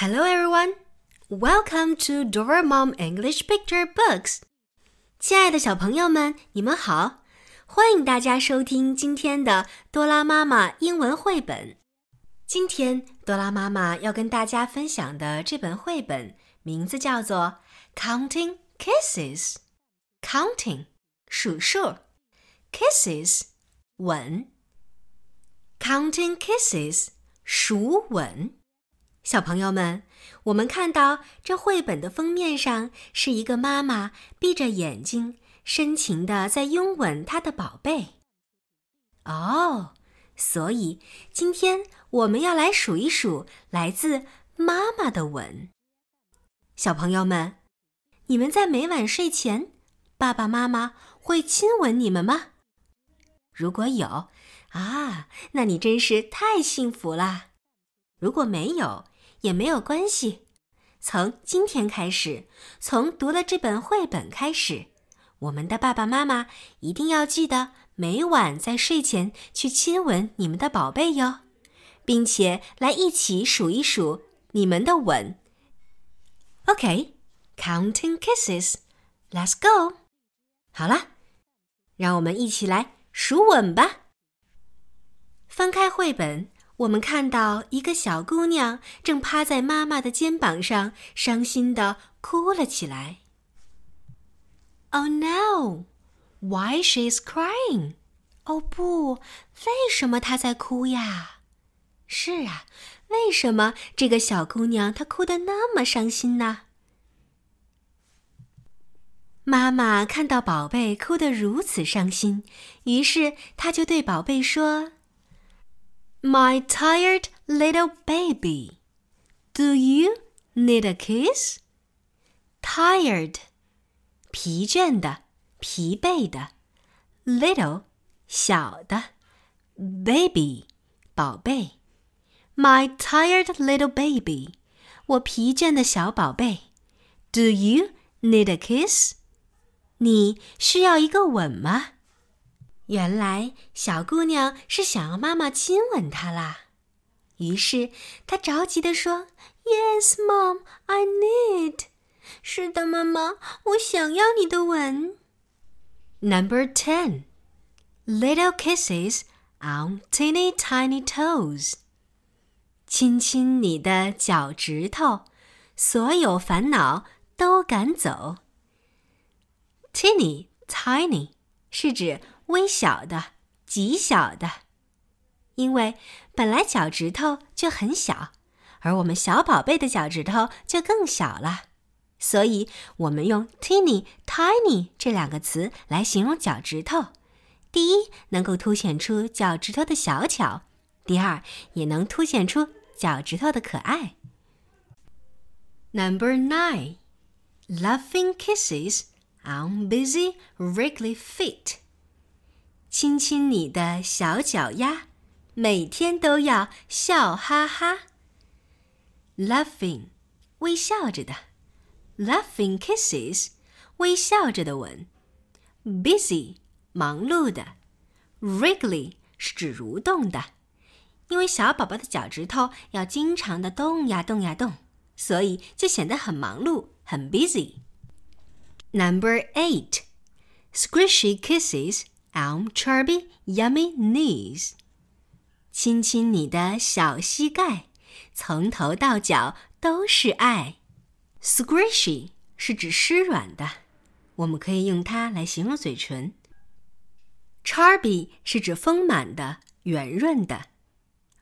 Hello, everyone. Welcome to Dora Mom English Picture Books. 亲爱的小朋友们，你们好！欢迎大家收听今天的多拉妈妈英文绘本。今天多拉妈妈要跟大家分享的这本绘本名字叫做《Counting Kisses》。Counting 数数，Kisses 吻。Counting Kisses 数吻。 小朋友们，我们看到这绘本的封面上是一个妈妈闭着眼睛，深情的在拥吻她的宝贝。哦，所以今天我们要来数一数来自妈妈的吻。小朋友们，你们在每晚睡前，爸爸妈妈会亲吻你们吗？如果有，啊，那你真是太幸福了。如果没有，也没有关系。从今天开始，从读了这本绘本开始，我们的爸爸妈妈一定要记得每晚在睡前去亲吻你们的宝贝哟，并且来一起数一数你们的吻。OK，counting kisses，let's go。好了，让我们一起来数吻吧。翻开绘本。我们看到一个小姑娘正趴在妈妈的肩膀上，伤心的哭了起来。Oh no! Why she's crying? 哦不，为什么她在哭呀？是啊，为什么这个小姑娘她哭得那么伤心呢？妈妈看到宝贝哭得如此伤心，于是她就对宝贝说。My tired little baby, do you need a kiss? Tired，疲倦的、疲惫的；little，小的；baby，宝贝。My tired little baby，我疲倦的小宝贝。Do you need a kiss？你需要一个吻吗？ 原来小姑娘是想要妈妈亲吻她啦，于是她着急地说：“Yes, Mom, I need。”是的，妈妈，我想要你的吻。Number ten, little kisses on teeny tiny toes。亲亲你的脚趾头，所有烦恼都赶走。Teeny tiny 是指。微小的，极小的，因为本来脚趾头就很小，而我们小宝贝的脚趾头就更小了，所以我们用 teeny、tiny 这两个词来形容脚趾头。第一，能够凸显出脚趾头的小巧；第二，也能凸显出脚趾头的可爱。Number nine, loving kisses on busy, wriggly feet. 亲亲你的小脚丫，每天都要笑哈哈。Laughing，微笑着的；Laughing kisses，微笑着的吻；Busy，忙碌的；Wriggly 是指蠕动的，因为小宝宝的脚趾头要经常的动呀动呀动，所以就显得很忙碌，很 busy。Number eight，Squishy kisses。On chubby, yummy knees，亲亲你的小膝盖，从头到脚都是爱。Squishy 是指湿软的，我们可以用它来形容嘴唇。Chubby 是指丰满的、圆润的，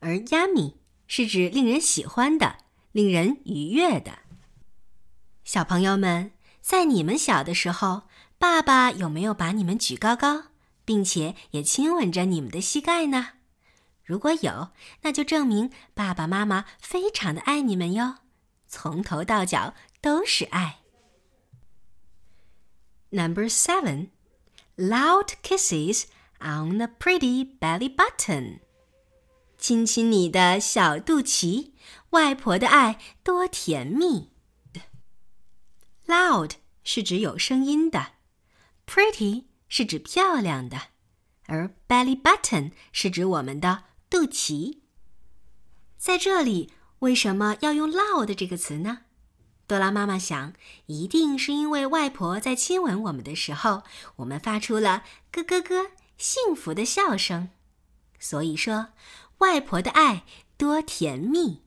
而 yummy 是指令人喜欢的、令人愉悦的。小朋友们，在你们小的时候，爸爸有没有把你们举高高？并且也亲吻着你们的膝盖呢。如果有，那就证明爸爸妈妈非常的爱你们哟，从头到脚都是爱。Number seven, loud kisses on the pretty belly button。亲亲你的小肚脐，外婆的爱多甜蜜。Loud 是指有声音的，pretty。是指漂亮的，而 belly button 是指我们的肚脐。在这里，为什么要用 loud 这个词呢？多拉妈妈想，一定是因为外婆在亲吻我们的时候，我们发出了咯咯咯幸福的笑声。所以说，外婆的爱多甜蜜。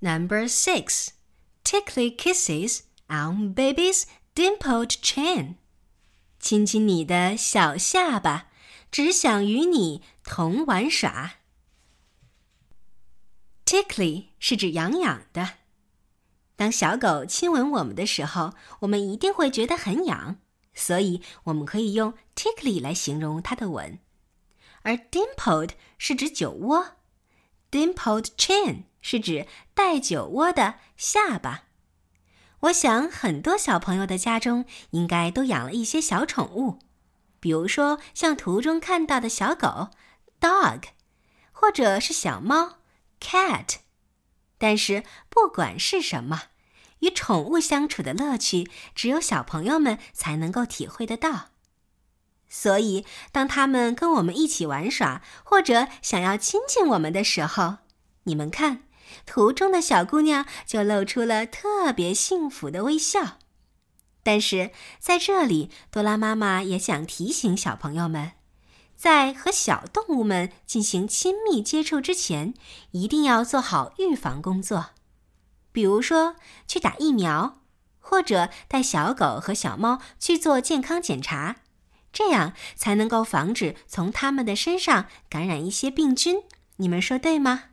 Number six, tickly kisses on baby's dimpled chin。亲亲你的小下巴，只想与你同玩耍。Tickly 是指痒痒的。当小狗亲吻我们的时候，我们一定会觉得很痒，所以我们可以用 tickly 来形容它的吻。而 dimpled 是指酒窝，dimpled chin 是指带酒窝的下巴。我想很多小朋友的家中应该都养了一些小宠物，比如说像图中看到的小狗 dog，或者是小猫 cat。但是不管是什么，与宠物相处的乐趣，只有小朋友们才能够体会得到。所以，当他们跟我们一起玩耍，或者想要亲近我们的时候，你们看，图中的小姑娘就露出了特别幸福的微笑。但是在这里，多拉妈妈也想提醒小朋友们。在和小动物们进行亲密接触之前，一定要做好预防工作，比如说去打疫苗，或者带小狗和小猫去做健康检查，这样才能够防止从它们的身上感染一些病菌。你们说对吗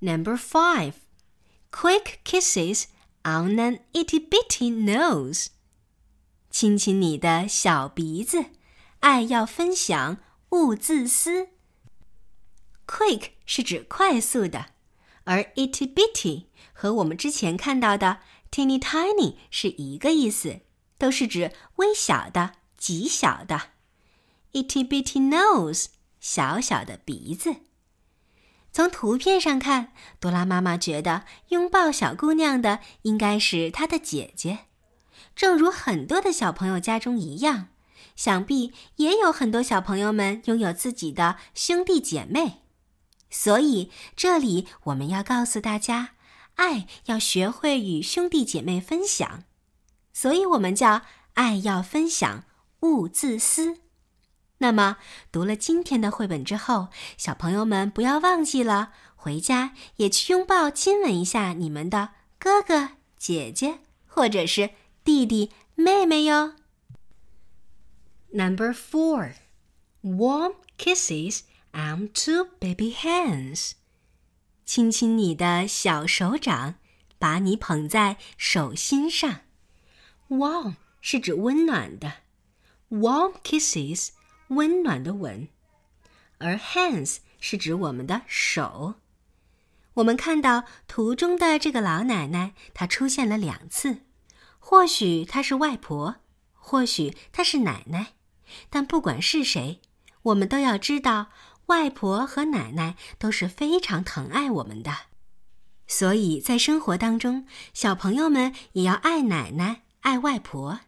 ？Number five, quick kisses on an itty bitty nose，亲亲你的小鼻子。爱要分享，勿自私。Quick 是指快速的，而 itty bitty 和我们之前看到的 teeny tiny 是一个意思，都是指微小的、极小的。itty bitty nose，小小的鼻子。从图片上看，多拉妈妈觉得拥抱小姑娘的应该是她的姐姐，正如很多的小朋友家中一样。想必也有很多小朋友们拥有自己的兄弟姐妹，所以这里我们要告诉大家，爱要学会与兄弟姐妹分享，所以我们叫爱要分享，勿自私。那么读了今天的绘本之后，小朋友们不要忘记了，回家也去拥抱、亲吻一下你们的哥哥、姐姐，或者是弟弟、妹妹哟。Number four, warm kisses on two baby hands. 亲亲你的小手掌，把你捧在手心上。Warm 是指温暖的，warm kisses 温暖的吻，而 hands 是指我们的手。我们看到图中的这个老奶奶，她出现了两次，或许她是外婆，或许她是奶奶。但不管是谁，我们都要知道，外婆和奶奶都是非常疼爱我们的。所以在生活当中，小朋友们也要爱奶奶、爱外婆。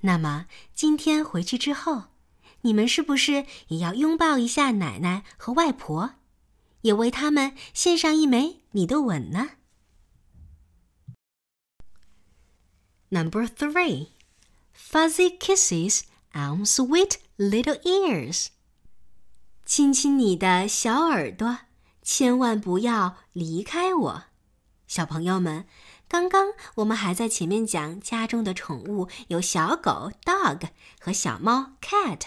那么今天回去之后，你们是不是也要拥抱一下奶奶和外婆，也为他们献上一枚你的吻呢？Number three, fuzzy kisses. On sweet little ears，亲亲你的小耳朵，千万不要离开我。小朋友们，刚刚我们还在前面讲家中的宠物有小狗 dog 和小猫 cat，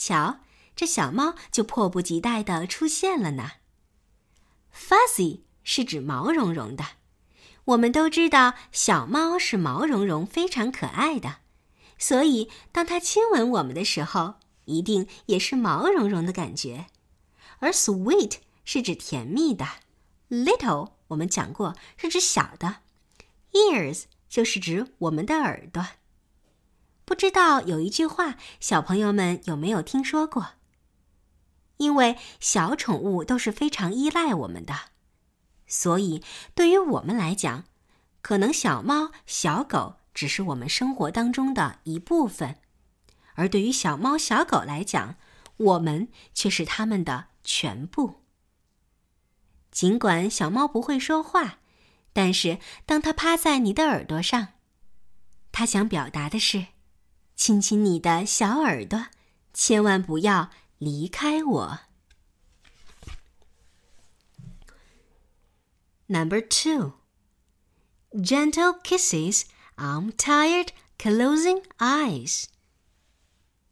瞧，这小猫就迫不及待地出现了呢。Fuzzy 是指毛茸茸的，我们都知道小猫是毛茸茸、非常可爱的。所以，当它亲吻我们的时候，一定也是毛茸茸的感觉。而 sweet 是指甜蜜的，little 我们讲过是指小的，ears 就是指我们的耳朵。不知道有一句话，小朋友们有没有听说过？因为小宠物都是非常依赖我们的，所以对于我们来讲，可能小猫、小狗。只是我们生活当中的一部分，而对于小猫小狗来讲，我们却是它们的全部。尽管小猫不会说话，但是当它趴在你的耳朵上，它想表达的是：亲亲你的小耳朵，千万不要离开我。Number two, gentle kisses on tired, closing eyes.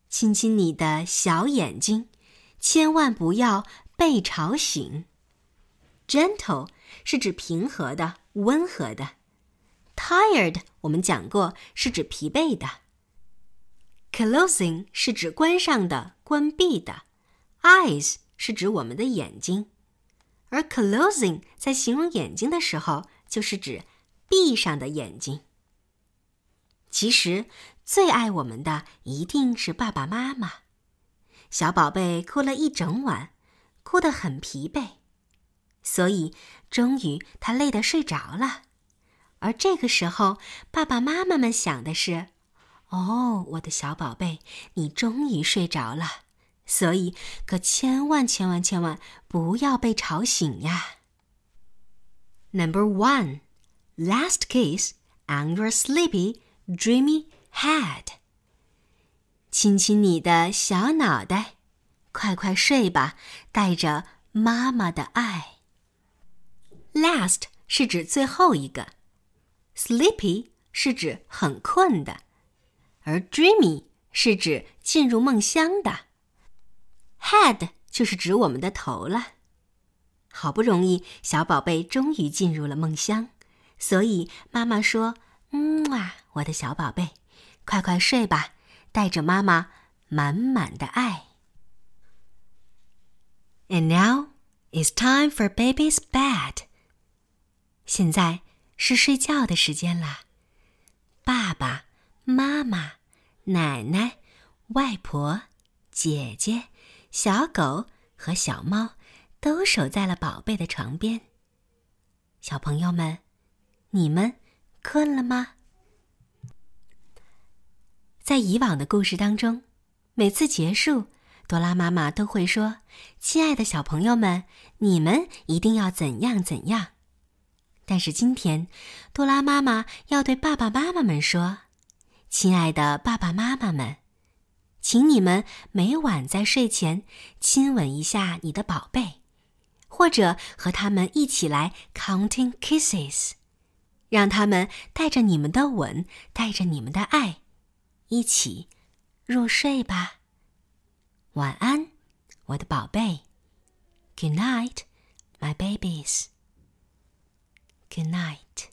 亲亲你的小眼睛，千万不要被吵醒。Gentle 是指平和的、温和的。Tired 我们讲过是指疲惫的。Closing 是指关上的、关闭的。Eyes 是指我们的眼睛，而 closing 在形容眼睛的时候，就是指闭上的眼睛。其实最爱我们的一定是爸爸妈妈。小宝贝哭了一整晚，哭得很疲惫。所以，终于他累得睡着了，而这个时候，爸爸妈妈们想的是：“哦，我的小宝贝，你终于睡着了，所以可千万千万千万不要被吵醒呀。” Number one, last kiss on your sleepy, dreamy head. 亲亲你的小脑袋，快快睡吧，带着妈妈的爱。Last 是指最后一个，sleepy 是指很困的，而 dreamy 是指进入梦乡的，head 就是指我们的头了。好不容易，小宝贝终于进入了梦乡，所以妈妈说：“嗯啊，我的小宝贝，快快睡吧，带着妈妈满满的爱。” And now it's time for baby's bed. 现在是睡觉的时间啦，爸爸妈妈、奶奶、外婆、姐姐、小狗和小猫都守在了宝贝的床边。小朋友们，你们困了吗？在以往的故事当中，每次结束，多拉妈妈都会说：“亲爱的小朋友们，你们一定要怎样怎样。”但是今天，多拉妈妈要对爸爸妈妈们说：“亲爱的爸爸妈妈们，请你们每晚在睡前亲吻一下你的宝贝，或者和他们一起来 counting kisses，让他们带着你们的吻，带着你们的爱，一起入睡吧。晚安，我的宝贝。Good night, my babies.” Good night.